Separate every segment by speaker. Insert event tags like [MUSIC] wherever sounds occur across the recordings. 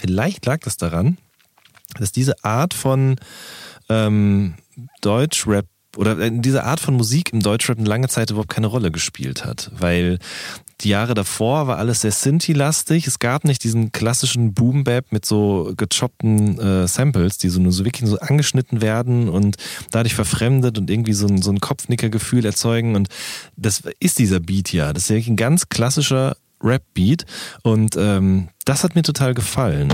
Speaker 1: vielleicht lag das daran, dass diese Art von ähm, Deutschrap oder äh, diese Art von Musik im Deutschrap eine lange Zeit überhaupt keine Rolle gespielt hat, weil die Jahre davor war alles sehr Sinti-lastig. Es gab nicht diesen klassischen Boom-Bap mit so gechoppten äh, Samples, die so nur so wirklich so angeschnitten werden und dadurch verfremdet und irgendwie so ein, so ein Kopfnicker-Gefühl erzeugen. Und das ist dieser Beat ja. Das ist ja ein ganz klassischer Rap-Beat. Und ähm, das hat mir total gefallen.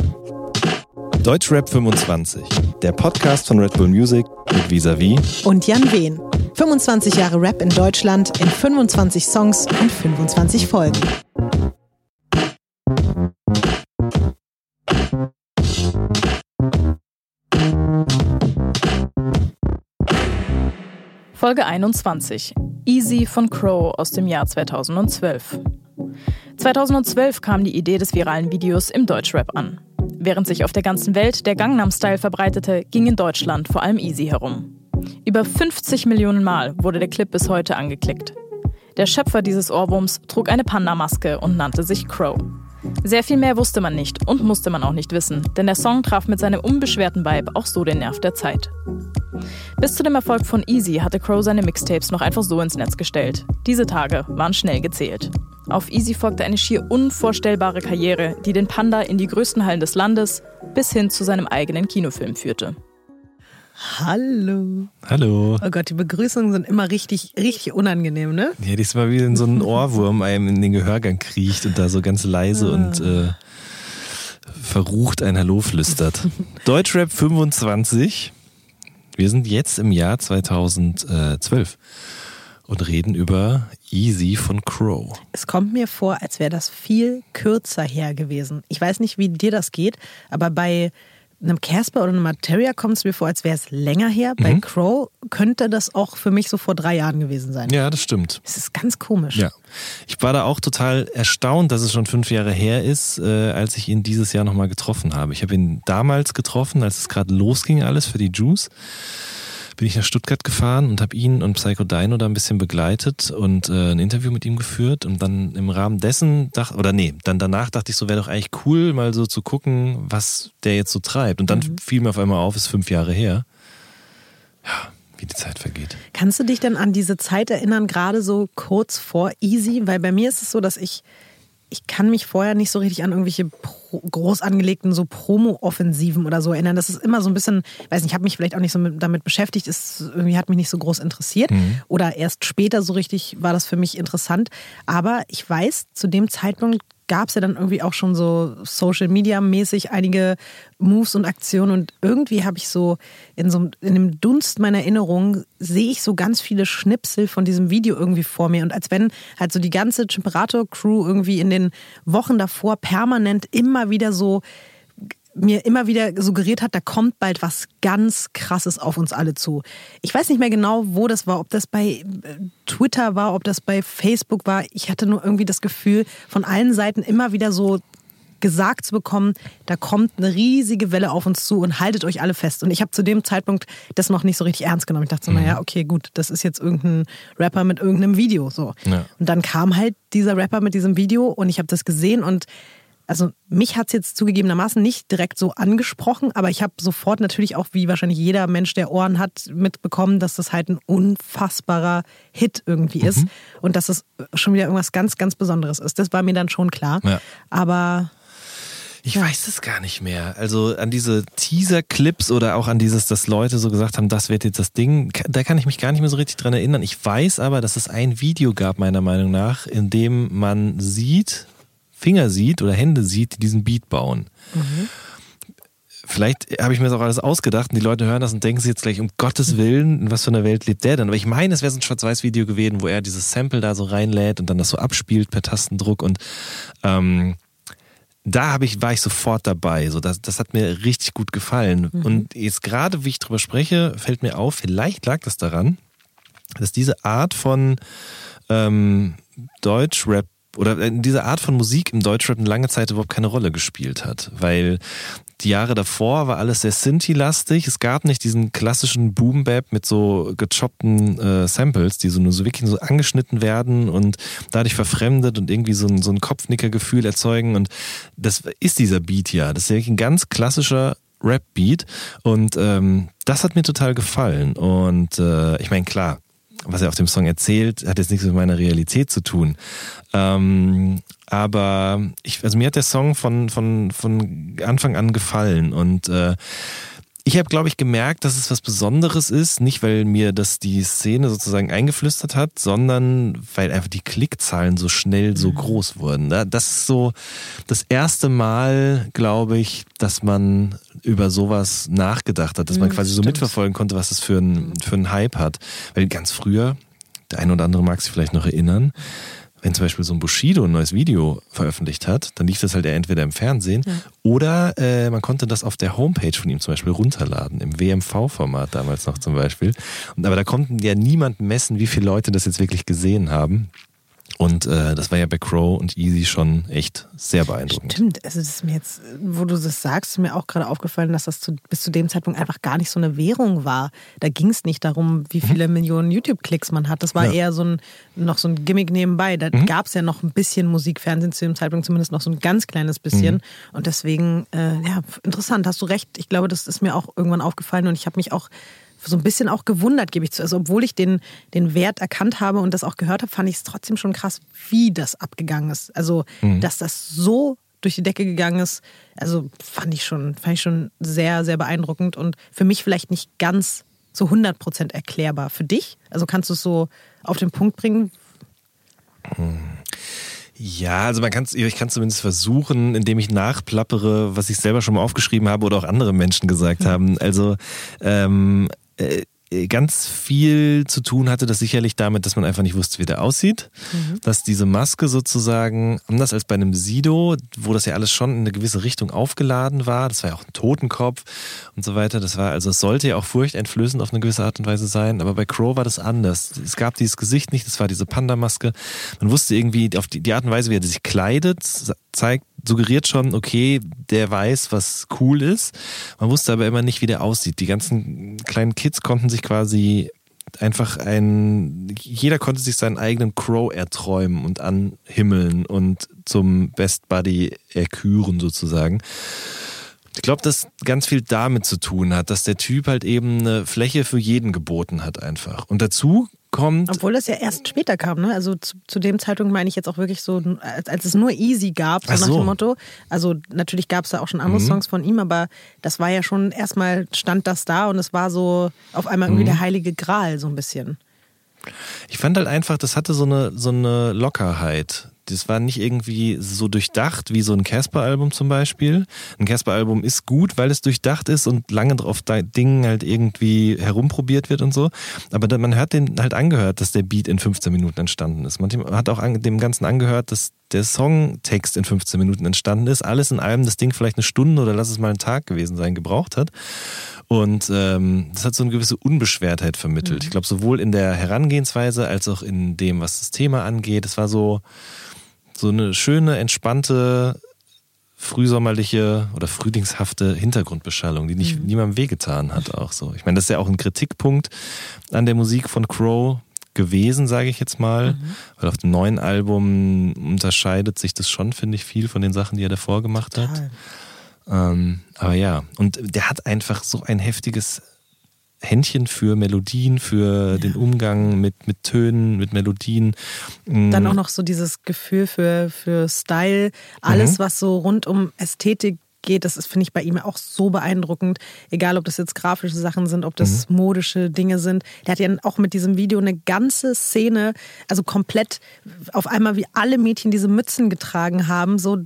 Speaker 1: Deutschrap 25, der Podcast von Red Bull Music mit Visavi
Speaker 2: und Jan Wehn. 25 Jahre Rap in Deutschland in 25 Songs und 25 Folgen.
Speaker 3: Folge 21. Easy von Crow aus dem Jahr 2012. 2012 kam die Idee des viralen Videos im Deutschrap an. Während sich auf der ganzen Welt der Gangnam-Style verbreitete, ging in Deutschland vor allem Easy herum. Über 50 Millionen Mal wurde der Clip bis heute angeklickt. Der Schöpfer dieses Ohrwurms trug eine Panda-Maske und nannte sich Crow. Sehr viel mehr wusste man nicht und musste man auch nicht wissen, denn der Song traf mit seinem unbeschwerten Vibe auch so den Nerv der Zeit. Bis zu dem Erfolg von Easy hatte Crow seine Mixtapes noch einfach so ins Netz gestellt. Diese Tage waren schnell gezählt. Auf Easy folgte eine schier unvorstellbare Karriere, die den Panda in die größten Hallen des Landes bis hin zu seinem eigenen Kinofilm führte.
Speaker 2: Hallo.
Speaker 1: Hallo.
Speaker 2: Oh Gott, die Begrüßungen sind immer richtig, richtig unangenehm, ne?
Speaker 1: Ja, diesmal wie in so ein Ohrwurm einem in den Gehörgang kriecht und da so ganz leise ah. und äh, verrucht ein Hallo flüstert. Deutschrap 25. Wir sind jetzt im Jahr 2012 und reden über Easy von Crow.
Speaker 2: Es kommt mir vor, als wäre das viel kürzer her gewesen. Ich weiß nicht, wie dir das geht, aber bei einem Casper oder einem Materia kommt es mir vor, als wäre es länger her. Mhm. Bei Crow könnte das auch für mich so vor drei Jahren gewesen sein.
Speaker 1: Ja, das stimmt.
Speaker 2: Es ist ganz komisch.
Speaker 1: Ja. Ich war da auch total erstaunt, dass es schon fünf Jahre her ist, äh, als ich ihn dieses Jahr nochmal getroffen habe. Ich habe ihn damals getroffen, als es gerade losging alles für die Juice bin ich nach Stuttgart gefahren und habe ihn und Psycho Dino da ein bisschen begleitet und äh, ein Interview mit ihm geführt. Und dann im Rahmen dessen, dachte, oder nee, dann danach dachte ich so, wäre doch eigentlich cool, mal so zu gucken, was der jetzt so treibt. Und dann mhm. fiel mir auf einmal auf, ist fünf Jahre her. Ja, wie die Zeit vergeht.
Speaker 2: Kannst du dich denn an diese Zeit erinnern, gerade so kurz vor Easy? Weil bei mir ist es so, dass ich ich kann mich vorher nicht so richtig an irgendwelche groß angelegten so Promo-Offensiven oder so erinnern. Das ist immer so ein bisschen, weiß nicht, ich habe mich vielleicht auch nicht so mit, damit beschäftigt, ist irgendwie hat mich nicht so groß interessiert. Mhm. Oder erst später so richtig war das für mich interessant. Aber ich weiß, zu dem Zeitpunkt gab es ja dann irgendwie auch schon so Social Media mäßig einige Moves und Aktionen und irgendwie habe ich so in so in dem Dunst meiner Erinnerung sehe ich so ganz viele Schnipsel von diesem Video irgendwie vor mir. Und als wenn halt so die ganze Temperator Crew irgendwie in den Wochen davor permanent immer wieder so mir immer wieder suggeriert hat, da kommt bald was ganz Krasses auf uns alle zu. Ich weiß nicht mehr genau, wo das war, ob das bei äh, Twitter war, ob das bei Facebook war. Ich hatte nur irgendwie das Gefühl, von allen Seiten immer wieder so gesagt zu bekommen, da kommt eine riesige Welle auf uns zu und haltet euch alle fest. Und ich habe zu dem Zeitpunkt das noch nicht so richtig ernst genommen. Ich dachte so, mhm. naja, okay, gut, das ist jetzt irgendein Rapper mit irgendeinem Video. So. Ja. Und dann kam halt dieser Rapper mit diesem Video und ich habe das gesehen und also mich hat es jetzt zugegebenermaßen nicht direkt so angesprochen, aber ich habe sofort natürlich auch, wie wahrscheinlich jeder Mensch, der Ohren hat, mitbekommen, dass das halt ein unfassbarer Hit irgendwie mhm. ist und dass es schon wieder irgendwas ganz, ganz Besonderes ist. Das war mir dann schon klar. Ja. Aber
Speaker 1: ich ja. weiß es gar nicht mehr. Also an diese Teaser-Clips oder auch an dieses, dass Leute so gesagt haben, das wird jetzt das Ding, da kann ich mich gar nicht mehr so richtig dran erinnern. Ich weiß aber, dass es ein Video gab, meiner Meinung nach, in dem man sieht, Finger sieht oder Hände sieht, die diesen Beat bauen. Mhm. Vielleicht habe ich mir das auch alles ausgedacht und die Leute hören das und denken sich jetzt gleich, um Gottes Willen, in was für einer Welt lebt der denn? Aber ich meine, es wäre so ein Schwarz-Weiß-Video gewesen, wo er dieses Sample da so reinlädt und dann das so abspielt per Tastendruck und ähm, da habe ich, war ich sofort dabei. So, das, das hat mir richtig gut gefallen. Mhm. Und jetzt gerade, wie ich drüber spreche, fällt mir auf, vielleicht lag das daran, dass diese Art von ähm, Deutsch-Rap oder in dieser Art von Musik im Deutschrap eine lange Zeit überhaupt keine Rolle gespielt hat, weil die Jahre davor war alles sehr Sinti-lastig. Es gab nicht diesen klassischen Boom-Bap mit so gechoppten äh, Samples, die so nur so wirklich so angeschnitten werden und dadurch verfremdet und irgendwie so ein, so ein Kopfnicker-Gefühl erzeugen. Und das ist dieser Beat ja. Das ist wirklich ein ganz klassischer Rap-Beat. Und ähm, das hat mir total gefallen. Und äh, ich meine, klar, was er auf dem Song erzählt, hat jetzt nichts mit meiner Realität zu tun. Ähm, aber ich, also mir hat der Song von, von, von Anfang an gefallen und äh, ich habe, glaube ich, gemerkt, dass es was Besonderes ist, nicht weil mir das die Szene sozusagen eingeflüstert hat, sondern weil einfach die Klickzahlen so schnell so mhm. groß wurden. Das ist so das erste Mal, glaube ich, dass man über sowas nachgedacht hat, dass man mhm, quasi so mitverfolgen konnte, was es für ein, für einen Hype hat. Weil ganz früher, der ein oder andere mag sich vielleicht noch erinnern, wenn zum Beispiel so ein Bushido ein neues Video veröffentlicht hat, dann lief das halt entweder im Fernsehen ja. oder äh, man konnte das auf der Homepage von ihm zum Beispiel runterladen, im WMV-Format damals noch zum Beispiel. Und, aber da konnten ja niemand messen, wie viele Leute das jetzt wirklich gesehen haben. Und äh, das war ja bei Crow und Easy schon echt sehr beeindruckend.
Speaker 2: Stimmt, also das ist mir jetzt, wo du das sagst, ist mir auch gerade aufgefallen, dass das zu, bis zu dem Zeitpunkt einfach gar nicht so eine Währung war. Da ging es nicht darum, wie mhm. viele mhm. Millionen YouTube-Klicks man hat. Das war ja. eher so ein, noch so ein Gimmick nebenbei. Da mhm. gab es ja noch ein bisschen Musikfernsehen zu dem Zeitpunkt, zumindest noch so ein ganz kleines bisschen. Mhm. Und deswegen, äh, ja, interessant, hast du recht. Ich glaube, das ist mir auch irgendwann aufgefallen und ich habe mich auch so ein bisschen auch gewundert, gebe ich zu. Also obwohl ich den, den Wert erkannt habe und das auch gehört habe, fand ich es trotzdem schon krass, wie das abgegangen ist. Also, mhm. dass das so durch die Decke gegangen ist, also fand ich schon, fand ich schon sehr, sehr beeindruckend und für mich vielleicht nicht ganz so 100% erklärbar. Für dich? Also kannst du es so auf den Punkt bringen?
Speaker 1: Ja, also man kann ich kann zumindest versuchen, indem ich nachplappere, was ich selber schon mal aufgeschrieben habe oder auch andere Menschen gesagt mhm. haben. Also ähm, äh, ganz viel zu tun hatte das sicherlich damit, dass man einfach nicht wusste, wie der aussieht. Mhm. Dass diese Maske sozusagen, anders als bei einem Sido, wo das ja alles schon in eine gewisse Richtung aufgeladen war, das war ja auch ein Totenkopf und so weiter, das war, also es sollte ja auch furchteinflößend auf eine gewisse Art und Weise sein, aber bei Crow war das anders. Es gab dieses Gesicht nicht, das war diese Panda-Maske. Man wusste irgendwie, auf die, die Art und Weise, wie er sich kleidet, zeigt, suggeriert schon, okay, der weiß, was cool ist. Man wusste aber immer nicht, wie der aussieht. Die ganzen kleinen Kids konnten sich quasi einfach ein, jeder konnte sich seinen eigenen Crow erträumen und anhimmeln und zum Best Buddy erküren sozusagen. Ich glaube, dass ganz viel damit zu tun hat, dass der Typ halt eben eine Fläche für jeden geboten hat einfach. Und dazu kommt.
Speaker 2: Obwohl das ja erst später kam, ne? Also zu, zu dem Zeitpunkt meine ich jetzt auch wirklich so, als, als es nur Easy gab, so, so. nach dem Motto. Also natürlich gab es da auch schon andere mhm. Songs von ihm, aber das war ja schon erstmal stand das da und es war so auf einmal irgendwie mhm. der heilige Gral, so ein bisschen.
Speaker 1: Ich fand halt einfach, das hatte so eine, so eine Lockerheit das war nicht irgendwie so durchdacht wie so ein Casper-Album zum Beispiel. Ein Casper-Album ist gut, weil es durchdacht ist und lange auf Dingen halt irgendwie herumprobiert wird und so. Aber man hat den halt angehört, dass der Beat in 15 Minuten entstanden ist. Man hat auch dem Ganzen angehört, dass der Songtext in 15 Minuten entstanden ist. Alles in allem das Ding vielleicht eine Stunde oder lass es mal einen Tag gewesen sein, gebraucht hat. Und ähm, das hat so eine gewisse Unbeschwertheit vermittelt. Mhm. Ich glaube, sowohl in der Herangehensweise als auch in dem, was das Thema angeht. Es war so, so eine schöne, entspannte, frühsommerliche oder frühlingshafte Hintergrundbeschallung, die nicht mhm. niemandem wehgetan hat auch so. Ich meine, das ist ja auch ein Kritikpunkt an der Musik von Crow gewesen, sage ich jetzt mal, mhm. weil auf dem neuen Album unterscheidet sich das schon, finde ich, viel von den Sachen, die er davor gemacht Total. hat. Ähm, aber ja, und der hat einfach so ein heftiges Händchen für Melodien, für ja. den Umgang mit, mit Tönen, mit Melodien.
Speaker 2: Dann mm. auch noch so dieses Gefühl für, für Style, alles, mhm. was so rund um Ästhetik geht. Das ist, finde ich, bei ihm auch so beeindruckend. Egal, ob das jetzt grafische Sachen sind, ob das mhm. modische Dinge sind. Der hat ja auch mit diesem Video eine ganze Szene, also komplett auf einmal wie alle Mädchen diese Mützen getragen haben, so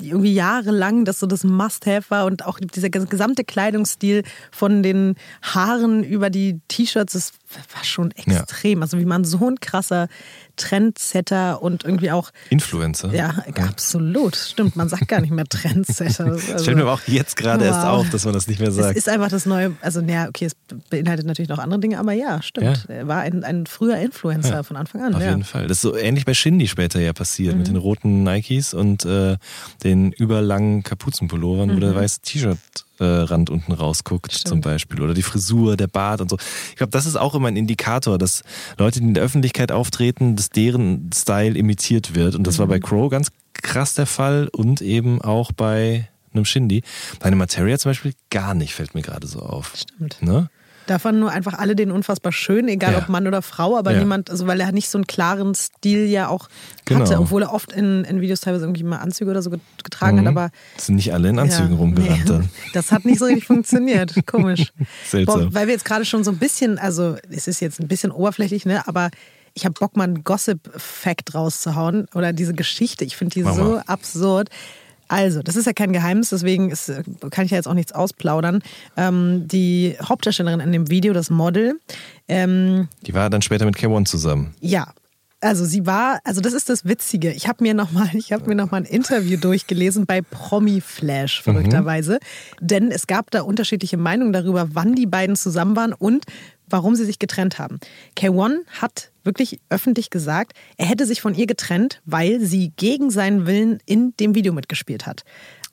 Speaker 2: irgendwie jahrelang, dass so das Must-Have war und auch dieser gesamte Kleidungsstil von den Haaren über die T-Shirts, das war schon extrem. Ja. Also wie man so ein krasser Trendsetter und irgendwie auch.
Speaker 1: Influencer.
Speaker 2: Ja, absolut. Stimmt, man sagt gar nicht mehr Trendsetter.
Speaker 1: Das [LAUGHS] also, fällt mir aber auch jetzt gerade wow. erst auf, dass man das nicht mehr sagt.
Speaker 2: Es ist einfach das neue, also ja, okay, es beinhaltet natürlich noch andere Dinge, aber ja, stimmt. Ja. Er war ein, ein früher Influencer ja, von Anfang an.
Speaker 1: Auf
Speaker 2: ja.
Speaker 1: jeden Fall. Das ist so ähnlich bei Shindy später ja passiert, mhm. mit den roten Nikes und äh, den überlangen Kapuzenpullovern, mhm. wo der weiße T-Shirt Rand unten rausguckt, Stimmt. zum Beispiel. Oder die Frisur, der Bart und so. Ich glaube, das ist auch immer ein Indikator, dass Leute, die in der Öffentlichkeit auftreten, dass deren Style imitiert wird. Und das mhm. war bei Crow ganz krass der Fall und eben auch bei einem Shindy. Bei einem Materia zum Beispiel gar nicht, fällt mir gerade so auf.
Speaker 2: Stimmt. Ne? Da fanden nur einfach alle den unfassbar schön, egal ja. ob Mann oder Frau, aber ja. niemand, also weil er nicht so einen klaren Stil ja auch genau. hatte, obwohl er oft in, in, Videos teilweise irgendwie mal Anzüge oder so getragen mhm. hat, aber.
Speaker 1: Sind nicht alle in Anzügen ja, rumgerannt
Speaker 2: nee. [LAUGHS] Das hat nicht so richtig funktioniert. [LAUGHS] Komisch. Seltsam. Boah, weil wir jetzt gerade schon so ein bisschen, also es ist jetzt ein bisschen oberflächlich, ne, aber ich habe Bock, mal einen Gossip-Fact rauszuhauen oder diese Geschichte. Ich finde die Mama. so absurd. Also, das ist ja kein Geheimnis, deswegen ist, kann ich ja jetzt auch nichts ausplaudern. Ähm, die Hauptdarstellerin in dem Video, das Model. Ähm,
Speaker 1: die war dann später mit K1 zusammen.
Speaker 2: Ja. Also sie war, also das ist das Witzige. Ich habe mir nochmal, ich habe mir noch mal ein Interview durchgelesen bei Promi Flash verrückterweise, mhm. denn es gab da unterschiedliche Meinungen darüber, wann die beiden zusammen waren und warum sie sich getrennt haben. K1 hat wirklich öffentlich gesagt, er hätte sich von ihr getrennt, weil sie gegen seinen Willen in dem Video mitgespielt hat.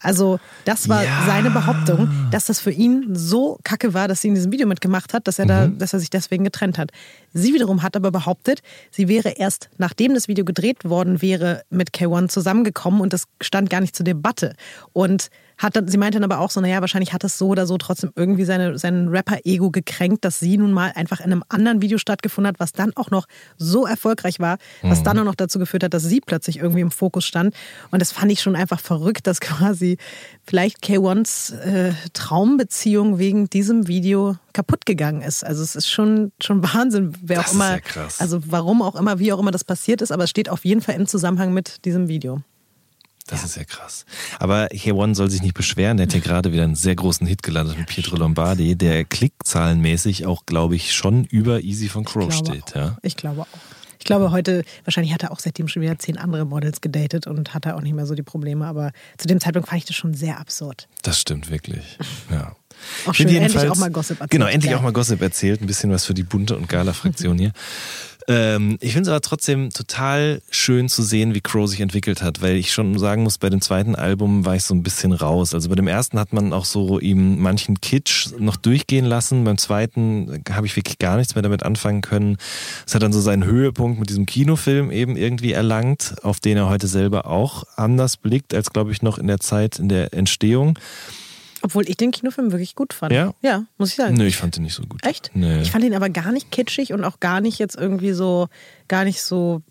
Speaker 2: Also das war ja. seine Behauptung, dass das für ihn so kacke war, dass sie in diesem Video mitgemacht hat, dass er, da, mhm. dass er sich deswegen getrennt hat. Sie wiederum hat aber behauptet, sie wäre erst nachdem das Video gedreht worden wäre mit K1 zusammengekommen und das stand gar nicht zur Debatte. Und hat dann, sie meinte dann aber auch so, naja, wahrscheinlich hat das so oder so trotzdem irgendwie seine, sein Rapper-Ego gekränkt, dass sie nun mal einfach in einem anderen Video stattgefunden hat, was dann auch noch so erfolgreich war, was mhm. dann auch noch dazu geführt hat, dass sie plötzlich irgendwie im Fokus stand. Und das fand ich schon einfach verrückt, dass [LAUGHS] quasi vielleicht K1s äh, Traumbeziehung wegen diesem Video kaputt gegangen ist. Also es ist schon, schon Wahnsinn, wer das auch immer, also warum auch immer, wie auch immer das passiert ist, aber es steht auf jeden Fall im Zusammenhang mit diesem Video.
Speaker 1: Das ja. ist ja krass. Aber K1 soll sich nicht beschweren. Der hat ja [LAUGHS] gerade wieder einen sehr großen Hit gelandet mit Pietro Lombardi, der klickzahlenmäßig auch, glaube ich, schon über Easy von Crow steht. Ja?
Speaker 2: Ich glaube auch. Ich glaube, heute, wahrscheinlich hat er auch seitdem schon wieder zehn andere Models gedatet und hat er auch nicht mehr so die Probleme. Aber zu dem Zeitpunkt fand ich das schon sehr absurd.
Speaker 1: Das stimmt wirklich. Ja.
Speaker 2: Auch schön, endlich auch mal Gossip erzählt.
Speaker 1: Genau, endlich ja. auch mal Gossip erzählt. Ein bisschen was für die bunte und Gala-Fraktion [LAUGHS] hier. Ähm, ich finde es aber trotzdem total schön zu sehen, wie Crow sich entwickelt hat, weil ich schon sagen muss, bei dem zweiten Album war ich so ein bisschen raus. Also bei dem ersten hat man auch so ihm manchen Kitsch noch durchgehen lassen. Beim zweiten habe ich wirklich gar nichts mehr damit anfangen können. Es hat dann so seinen Höhepunkt mit diesem Kinofilm eben irgendwie erlangt, auf den er heute selber auch anders blickt, als glaube ich noch in der Zeit in der Entstehung.
Speaker 2: Obwohl ich den Kinofilm wirklich gut fand.
Speaker 1: Ja?
Speaker 2: Ja, muss ich sagen.
Speaker 1: Nö, ich fand den nicht so gut.
Speaker 2: Echt?
Speaker 1: Nee.
Speaker 2: Ich fand ihn aber gar nicht kitschig und auch gar nicht jetzt irgendwie so, gar nicht so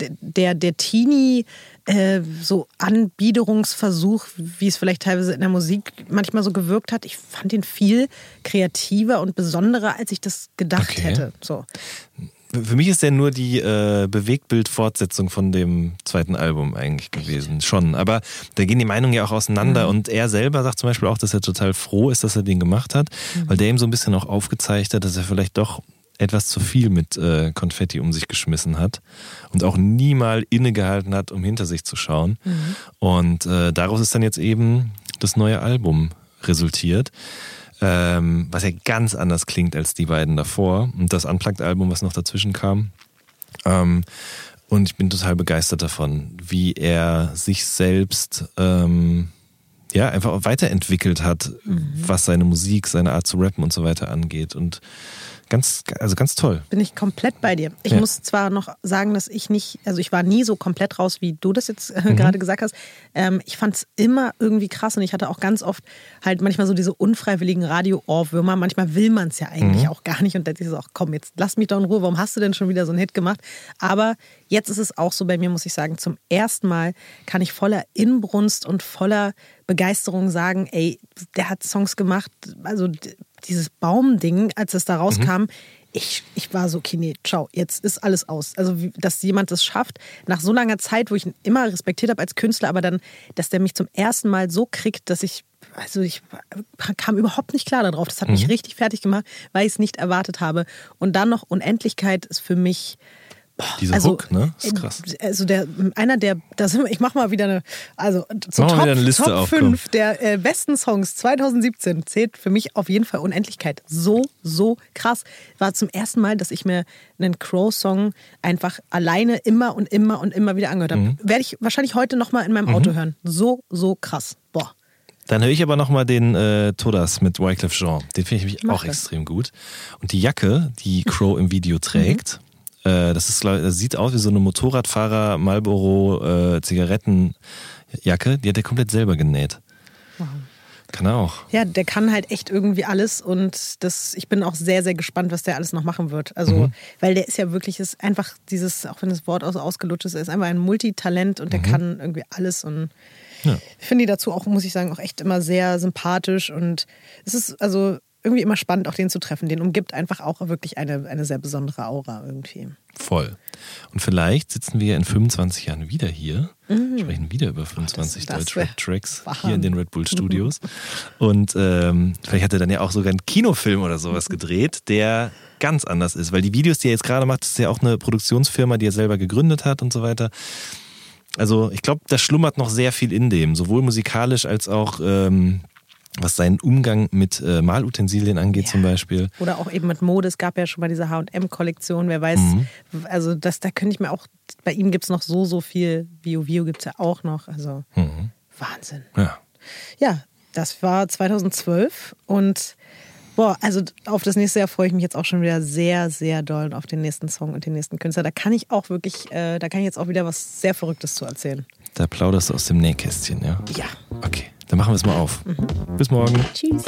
Speaker 2: der, der Teenie äh, so Anbiederungsversuch, wie es vielleicht teilweise in der Musik manchmal so gewirkt hat. Ich fand ihn viel kreativer und besonderer, als ich das gedacht okay. hätte. So.
Speaker 1: Für mich ist der nur die äh, Bewegtbild-Fortsetzung von dem zweiten Album eigentlich gewesen. Schon. Aber da gehen die Meinungen ja auch auseinander. Mhm. Und er selber sagt zum Beispiel auch, dass er total froh ist, dass er den gemacht hat, mhm. weil der ihm so ein bisschen auch aufgezeigt hat, dass er vielleicht doch etwas zu viel mit äh, Konfetti um sich geschmissen hat und auch nie mal innegehalten hat, um hinter sich zu schauen. Mhm. Und äh, daraus ist dann jetzt eben das neue Album resultiert ähm, was ja ganz anders klingt als die beiden davor. Und das Unplugged-Album, was noch dazwischen kam. Ähm, und ich bin total begeistert davon, wie er sich selbst ähm, ja einfach weiterentwickelt hat, mhm. was seine Musik, seine Art zu rappen und so weiter angeht. Und Ganz, also ganz toll.
Speaker 2: Bin ich komplett bei dir. Ich ja. muss zwar noch sagen, dass ich nicht, also ich war nie so komplett raus, wie du das jetzt äh, mhm. gerade gesagt hast. Ähm, ich fand es immer irgendwie krass und ich hatte auch ganz oft halt manchmal so diese unfreiwilligen Radio-Ohrwürmer. Manchmal will man es ja eigentlich mhm. auch gar nicht und dann ist es auch, komm, jetzt lass mich doch in Ruhe, warum hast du denn schon wieder so einen Hit gemacht? Aber jetzt ist es auch so bei mir, muss ich sagen, zum ersten Mal kann ich voller Inbrunst und voller Begeisterung sagen, ey, der hat Songs gemacht, also dieses Baumding, als es da rauskam, mhm. ich, ich war so, okay, nee, ciao, jetzt ist alles aus. Also, dass jemand das schafft, nach so langer Zeit, wo ich ihn immer respektiert habe als Künstler, aber dann, dass der mich zum ersten Mal so kriegt, dass ich, also ich kam überhaupt nicht klar darauf. Das hat mhm. mich richtig fertig gemacht, weil ich es nicht erwartet habe. Und dann noch Unendlichkeit ist für mich
Speaker 1: Diese
Speaker 2: also,
Speaker 1: Hook, ne? Das ist krass.
Speaker 2: Also der, einer der, das, ich mach mal wieder eine, also zu
Speaker 1: Mach mal
Speaker 2: Top,
Speaker 1: wieder eine Liste
Speaker 2: Top
Speaker 1: auf,
Speaker 2: 5 der äh, besten Songs 2017 zählt für mich auf jeden Fall Unendlichkeit. So, so krass. War zum ersten Mal, dass ich mir einen Crow-Song einfach alleine immer und immer und immer wieder angehört habe.
Speaker 1: Mhm.
Speaker 2: Werde ich wahrscheinlich heute nochmal in meinem Auto hören. So, so krass. Boah.
Speaker 1: Dann höre ich aber nochmal den äh, Todas mit Wyclef Jean. Den finde ich nämlich auch extrem gut. Und die Jacke, die Crow im Video trägt, äh, das, ist, das sieht aus wie so eine Motorradfahrer Marlboro äh, Zigarettenjacke. Die hat er komplett selber genäht. Kann er auch.
Speaker 2: Ja, der kann halt echt irgendwie alles und das, ich bin auch sehr, sehr gespannt, was der alles noch machen wird. Also,
Speaker 1: Mhm.
Speaker 2: weil der ist ja wirklich, ist einfach dieses, auch wenn das Wort aus, ausgelutscht ist, er ist einfach ein Multitalent und der kann irgendwie alles und
Speaker 1: Mhm. Ja.
Speaker 2: ich finde die dazu auch, muss ich sagen, auch echt immer sehr sympathisch und es ist also irgendwie immer spannend, auch den zu treffen. Den umgibt einfach auch wirklich eine, eine sehr besondere Aura irgendwie.
Speaker 1: Voll. Und vielleicht sitzen wir in 25 Jahren wieder hier, sprechen wieder über 25
Speaker 2: Mhm. das
Speaker 1: Deutsche
Speaker 2: wär
Speaker 1: Rap Tracks
Speaker 2: Wahnsinn.
Speaker 1: hier in den Red Bull Studios. Und ähm, vielleicht hat er dann ja auch sogar einen Kinofilm oder sowas gedreht, der ganz anders ist. Weil die Videos, die er jetzt gerade macht, ist ja auch eine Produktionsfirma, die er selber gegründet hat und so weiter. Also ich glaube, da schlummert noch sehr viel in dem, sowohl musikalisch als auch ähm, was seinen Umgang mit äh, Malutensilien angeht
Speaker 2: Ja.
Speaker 1: zum Beispiel.
Speaker 2: Oder auch eben mit Mode. Es gab ja schon mal diese HM-Kollektion. Wer weiß,
Speaker 1: Mhm.
Speaker 2: also das, da könnte ich mir auch, bei ihm gibt es noch so, so viel. Bio Bio gibt es ja auch noch. Also
Speaker 1: Mhm.
Speaker 2: Wahnsinn.
Speaker 1: Ja.
Speaker 2: Ja, das war 2012 und boah, also auf das nächste Jahr freue ich mich jetzt auch schon wieder sehr, sehr doll auf den nächsten Song und den nächsten Künstler. Da kann ich auch wirklich, äh, da kann ich jetzt auch wieder was sehr Verrücktes zu erzählen.
Speaker 1: Da plauderst du aus dem Nähkästchen, ja?
Speaker 2: Ja.
Speaker 1: Okay, dann machen wir es mal auf. Bis morgen.
Speaker 2: Tschüss.